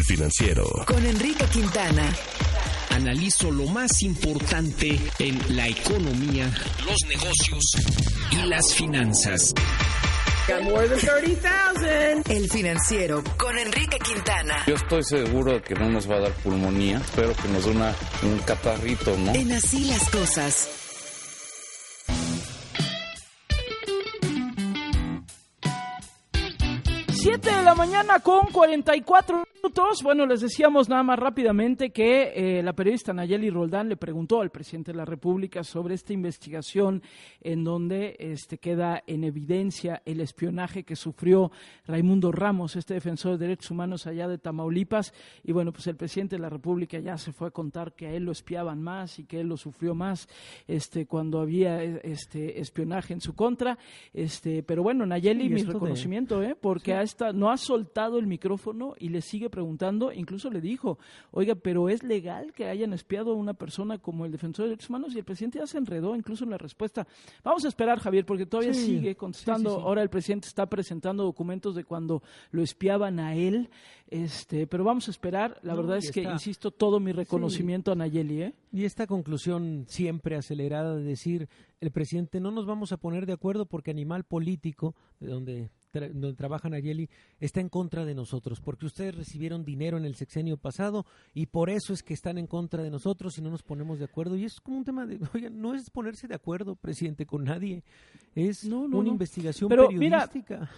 El financiero. Con Enrique Quintana. Analizo lo más importante en la economía, los negocios y las finanzas. El financiero con Enrique Quintana. Yo estoy seguro de que no nos va a dar pulmonía. Espero que nos dé una, un catarrito, ¿no? En así las cosas. De la mañana con 44 minutos. Bueno, les decíamos nada más rápidamente que eh, la periodista Nayeli Roldán le preguntó al presidente de la República sobre esta investigación en donde este, queda en evidencia el espionaje que sufrió Raimundo Ramos, este defensor de derechos humanos allá de Tamaulipas. Y bueno, pues el presidente de la República ya se fue a contar que a él lo espiaban más y que él lo sufrió más este, cuando había este, espionaje en su contra. Este, pero bueno, Nayeli, mi reconocimiento, ¿eh? porque ha no ha soltado el micrófono y le sigue preguntando, incluso le dijo, oiga, pero ¿es legal que hayan espiado a una persona como el defensor de derechos humanos? Y el presidente ya se enredó incluso en la respuesta. Vamos a esperar, Javier, porque todavía sigue contestando. Ahora el presidente está presentando documentos de cuando lo espiaban a él, este, pero vamos a esperar. La verdad es que, insisto, todo mi reconocimiento a Nayeli. ¿eh? Y esta conclusión siempre acelerada de decir, el presidente no nos vamos a poner de acuerdo porque animal político, de donde donde trabaja Nayeli, está en contra de nosotros, porque ustedes recibieron dinero en el sexenio pasado y por eso es que están en contra de nosotros y no nos ponemos de acuerdo. Y es como un tema de, oiga, no es ponerse de acuerdo, presidente, con nadie, es una investigación periodística.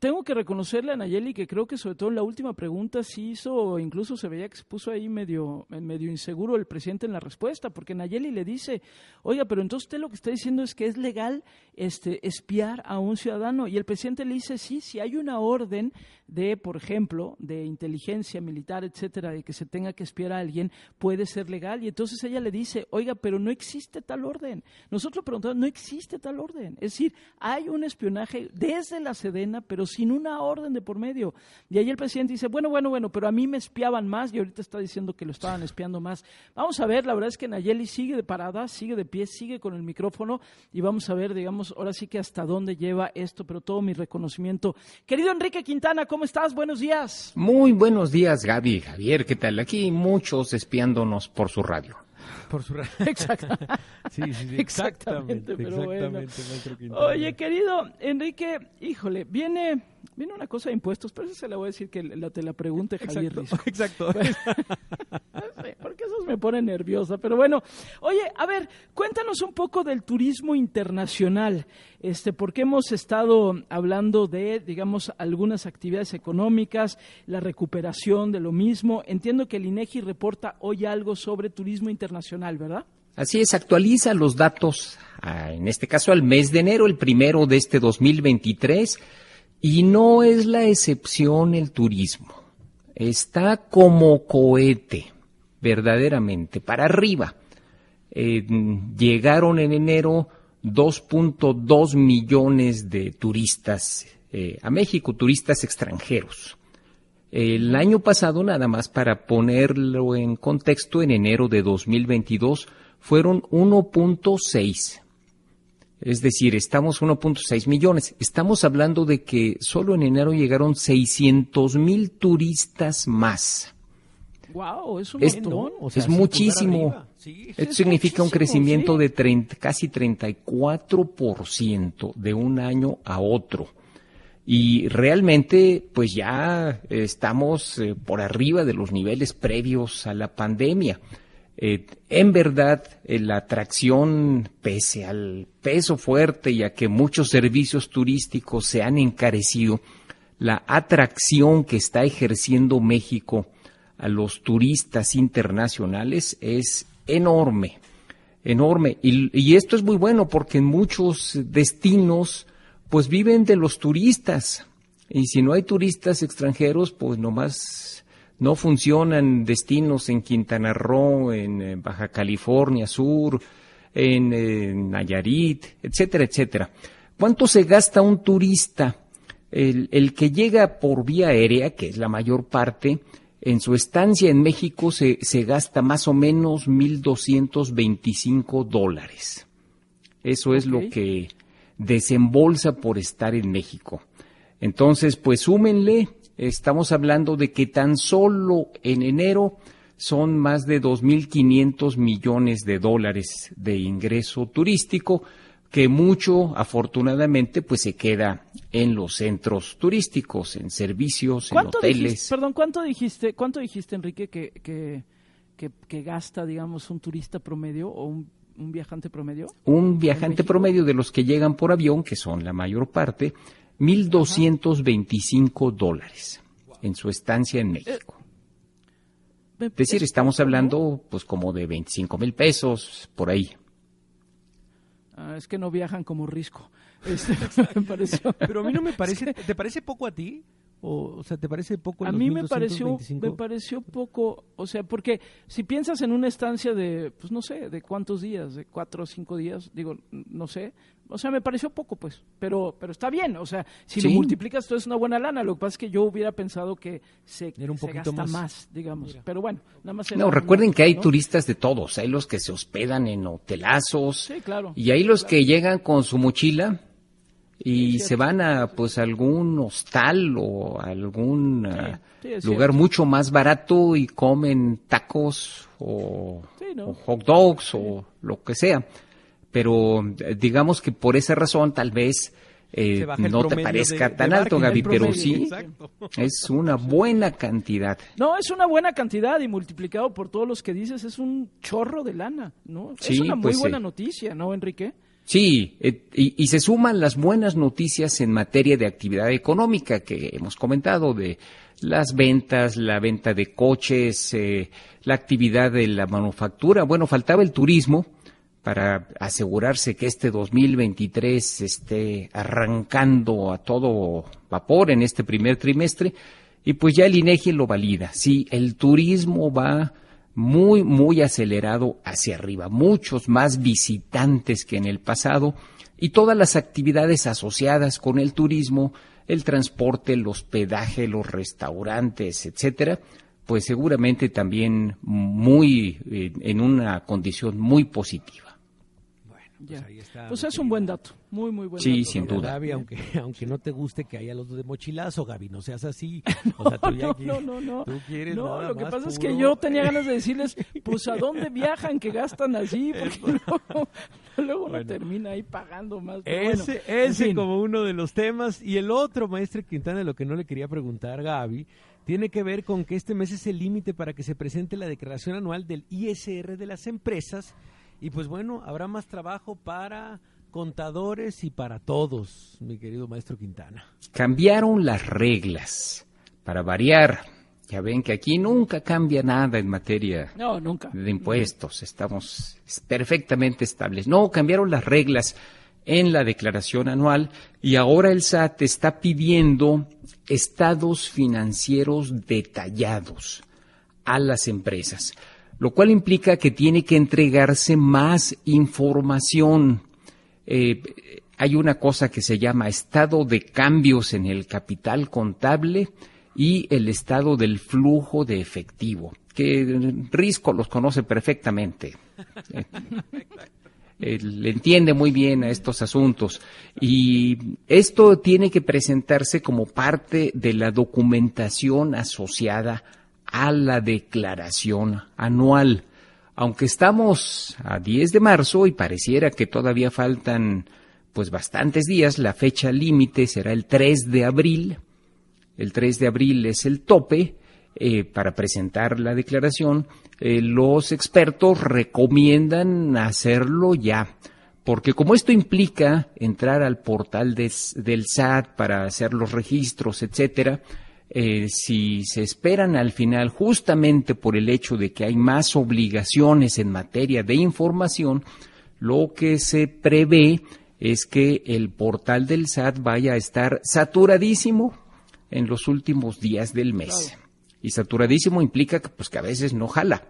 Tengo que reconocerle a Nayeli que creo que sobre todo la última pregunta sí hizo, incluso se veía que se puso ahí medio, medio inseguro el presidente en la respuesta, porque Nayeli le dice, oiga, pero entonces usted lo que está diciendo es que es legal este, espiar a un ciudadano. Y el presidente le dice, sí, si hay una orden de, por ejemplo, de inteligencia militar, etcétera, de que se tenga que espiar a alguien, puede ser legal. Y entonces ella le dice, oiga, pero no existe tal orden. Nosotros preguntamos, no existe tal orden. Es decir, hay un espionaje desde la Sedena, pero sin una orden de por medio. Y ahí el presidente dice, bueno, bueno, bueno, pero a mí me espiaban más y ahorita está diciendo que lo estaban espiando más. Vamos a ver, la verdad es que Nayeli sigue de parada, sigue de pie, sigue con el micrófono y vamos a ver, digamos, ahora sí que hasta dónde lleva esto, pero todo mi reconocimiento. Querido Enrique Quintana, ¿cómo estás? Buenos días. Muy buenos días, Gaby Javier. ¿Qué tal? Aquí muchos espiándonos por su radio. Por su radio. sí, sí, exactamente. pero bueno. Oye, querido Enrique, híjole, viene Viene una cosa de impuestos, pero eso se la voy a decir que la, te la pregunte Javier Exacto, Exacto. me pone nerviosa. Pero bueno, oye, a ver, cuéntanos un poco del turismo internacional, este, porque hemos estado hablando de, digamos, algunas actividades económicas, la recuperación de lo mismo. Entiendo que el INEGI reporta hoy algo sobre turismo internacional, ¿verdad? Así es, actualiza los datos, ah, en este caso al mes de enero, el primero de este 2023 y no es la excepción el turismo. Está como cohete, verdaderamente, para arriba. Eh, llegaron en enero 2.2 millones de turistas eh, a México, turistas extranjeros. El año pasado, nada más para ponerlo en contexto, en enero de 2022 fueron 1.6 es decir, estamos 1.6 millones. Estamos hablando de que solo en enero llegaron 600 mil turistas más. Wow, es un Esto es muchísimo. Esto significa un crecimiento de 30, casi 34% de un año a otro. Y realmente, pues ya estamos eh, por arriba de los niveles previos a la pandemia. Eh, en verdad, eh, la atracción, pese al peso fuerte y a que muchos servicios turísticos se han encarecido, la atracción que está ejerciendo México a los turistas internacionales es enorme, enorme. Y, esto es muy bueno porque en muchos destinos, pues viven de los turistas. Y si no hay turistas extranjeros, pues nomás no funcionan destinos en Quintana Roo, en eh, Baja California Sur, en, Nayarit, etcétera, etcétera. ¿Cuánto se gasta un turista? El, que llega por vía aérea, que es la mayor parte, en su estancia en México se, se gasta más o menos 1.225 dólares. Eso es lo que desembolsa por estar en México. Entonces, pues súmenle estamos hablando de que tan solo en enero son más de 2.500 millones de dólares de ingreso turístico, que mucho, afortunadamente, pues se queda en los centros turísticos, en servicios, en hoteles. Dijiste, perdón, ¿cuánto dijiste, cuánto dijiste, Enrique, que, que, que, gasta, digamos, un turista promedio o un, un viajante promedio? Un viajante promedio de los que llegan por avión, que son la mayor parte, 1.225 dólares en su estancia en México. Es decir, estamos hablando pues como de 25 mil pesos por ahí. Ah, es que no viajan como risco. Este, me pareció. Pero a mí no me parece. ¿Te parece poco a ti? O, sea, ¿te parece poco? A mí me pareció, me pareció poco, o sea, porque si piensas en una estancia de, pues no sé, de cuántos días, de cuatro o cinco días, digo, no sé, o sea, me pareció poco, pues, pero, pero está bien, o sea, si lo multiplicas, todo es una buena lana. Lo que pasa es que yo hubiera pensado que se, Era un gasta más, digamos, pero bueno, nada más. No, recuerden que hay turistas de todos, hay los que se hospedan en hotelazos, sí, claro, y hay los que llegan con su mochila y se van a pues algún hostal o algún ah, lugar mucho más barato y comen tacos o, hot dogs o lo que sea. Pero eh, digamos que por esa razón tal vez eh, no te parezca tan alto, Gaby, pero sí es una buena cantidad. No, es una buena cantidad y multiplicado por todos los que dices es un chorro de lana, ¿no? es una muy pues buena noticia, ¿no, Enrique? Sí, eh, y, se suman las buenas noticias en materia de actividad económica que hemos comentado, de las ventas, la venta de coches, eh, la actividad de la manufactura. Bueno, faltaba el turismo para asegurarse que este 2023 esté arrancando a todo vapor en este primer trimestre. Y pues ya el INEGI lo valida. Sí, el turismo va muy, muy acelerado hacia arriba, muchos más visitantes que en el pasado y todas las actividades asociadas con el turismo, el transporte, el hospedaje, los restaurantes, etcétera, pues seguramente también muy eh, en una condición muy positiva. Pues, pues es un buen dato, muy, muy buen sí, dato. sin duda. Gaby, aunque, aunque no te guste que haya los de mochilazo, Gaby, no seas así. no, no, no, no, lo que pasa es que yo tenía ganas de decirles, pues a dónde viajan que gastan así, porque luego, no termina ahí pagando más. Ese, ese como uno de los temas. Y el otro, maestro Quintana, lo que no le quería preguntar, Gaby, tiene que ver con que este mes es el límite para que se presente la declaración anual del ISR de las empresas y pues bueno, habrá más trabajo para contadores y para todos, mi querido maestro Quintana. Cambiaron las reglas para variar. Ya ven que aquí nunca cambia nada en materia de impuestos. Estamos perfectamente estables. No, cambiaron las reglas en la declaración anual y ahora el SAT está pidiendo estados financieros detallados a las empresas lo cual implica que tiene que entregarse más información. Eh, hay una cosa que se llama estado de cambios en el capital contable y el estado del flujo de efectivo, que Risco los conoce perfectamente. Él entiende muy bien a estos asuntos y esto tiene que presentarse como parte de la documentación asociada a la declaración anual. Aunque estamos a 10 de marzo y pareciera que todavía faltan pues bastantes días, la fecha límite será el 3 de abril. El 3 de abril es el tope eh, para presentar la declaración. Eh, los expertos recomiendan hacerlo ya, porque como esto implica entrar al portal del SAT para hacer los registros, etcétera, eh, si se esperan al final justamente por el hecho de que hay más obligaciones en materia de información, lo que se prevé es que el portal del SAT vaya a estar saturadísimo en los últimos días del mes. Y saturadísimo implica que, pues, que a veces no jala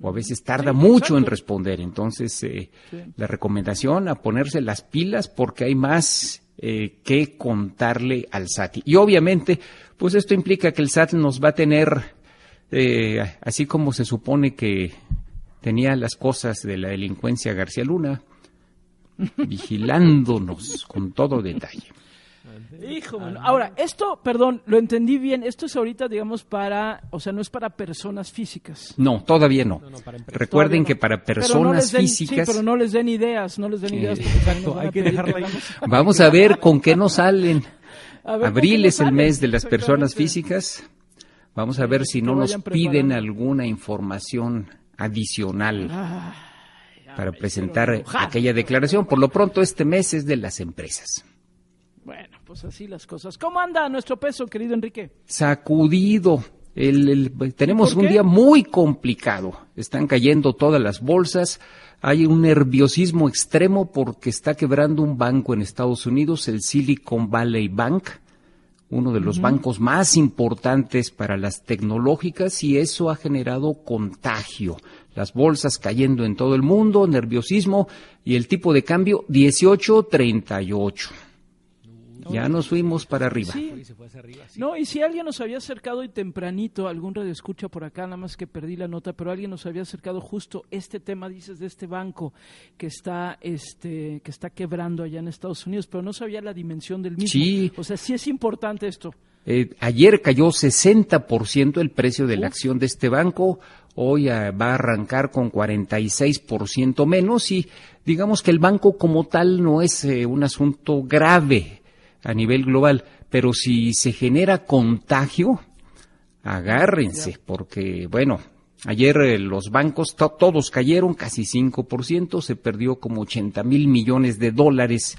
o a veces tarda mucho en responder. Entonces, eh, la recomendación a ponerse las pilas porque hay más eh, que contarle al SAT. Y obviamente, pues esto implica que el SAT nos va a tener, eh, así como se supone que tenía las cosas de la delincuencia García Luna, vigilándonos con todo detalle. Hijo, mano. Ahora, esto, perdón, lo entendí bien. Esto es ahorita, digamos, para, o sea, no es para personas físicas. No, todavía no. Recuerden Todavía no. que para Pero no personas les den- físicas Sí, pero no les den ideas, no les den ideas. nos van hay que pedir dejarla ahí. vamos a ver con qué nos salen. A ver, ¿con Abril es el mes de las personas físicas. Vamos a ver si que no nos piden preparando. alguna información adicional para presentar aquella declaración. Por lo pronto, este mes es de las empresas. Bueno, pues así las cosas. ¿Cómo anda nuestro peso, querido Enrique? Sacudido. El- el- tenemos un día muy complicado. Están cayendo todas las bolsas. Hay un nerviosismo extremo porque está quebrando un banco en Estados Unidos, el Silicon Valley Bank, uno de los bancos más importantes para las tecnológicas y eso ha generado contagio. Las bolsas cayendo en todo el mundo, nerviosismo y el tipo de cambio 18.38. Ya nos fuimos para arriba. Sí. No, y si alguien nos había acercado y tempranito, algún radio escucha por acá, nada más que perdí la nota, pero alguien nos había acercado justo este tema, dices, de este banco que está, este, que está quebrando allá en Estados Unidos, pero no sabía la dimensión del mismo. Sí. O sea, sí es importante esto. Eh, ayer cayó 60% el precio de la acción de este banco, hoy ah, va a arrancar con 46% menos y digamos que el banco como tal no es eh, un asunto grave a nivel global, pero si se genera contagio, agárrense, porque bueno, ayer eh, los bancos to- todos cayeron casi 5%, se perdió como 80 mil millones de dólares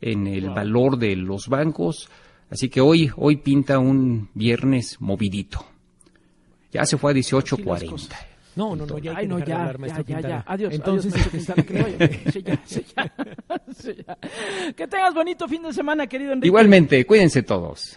en el valor de los bancos. Así que hoy, hoy pinta un viernes movidito. Ya se fue a 18.40. No, no, no, ya hay Ay, que no, dejar de ya, hablar, ya, maestro ya. Adiós, Entonces, adiós, maestro. Sí, ya, sí, ya. Sí, ya. Que tengas bonito fin de semana, querido Enrique. Igualmente, cuídense todos.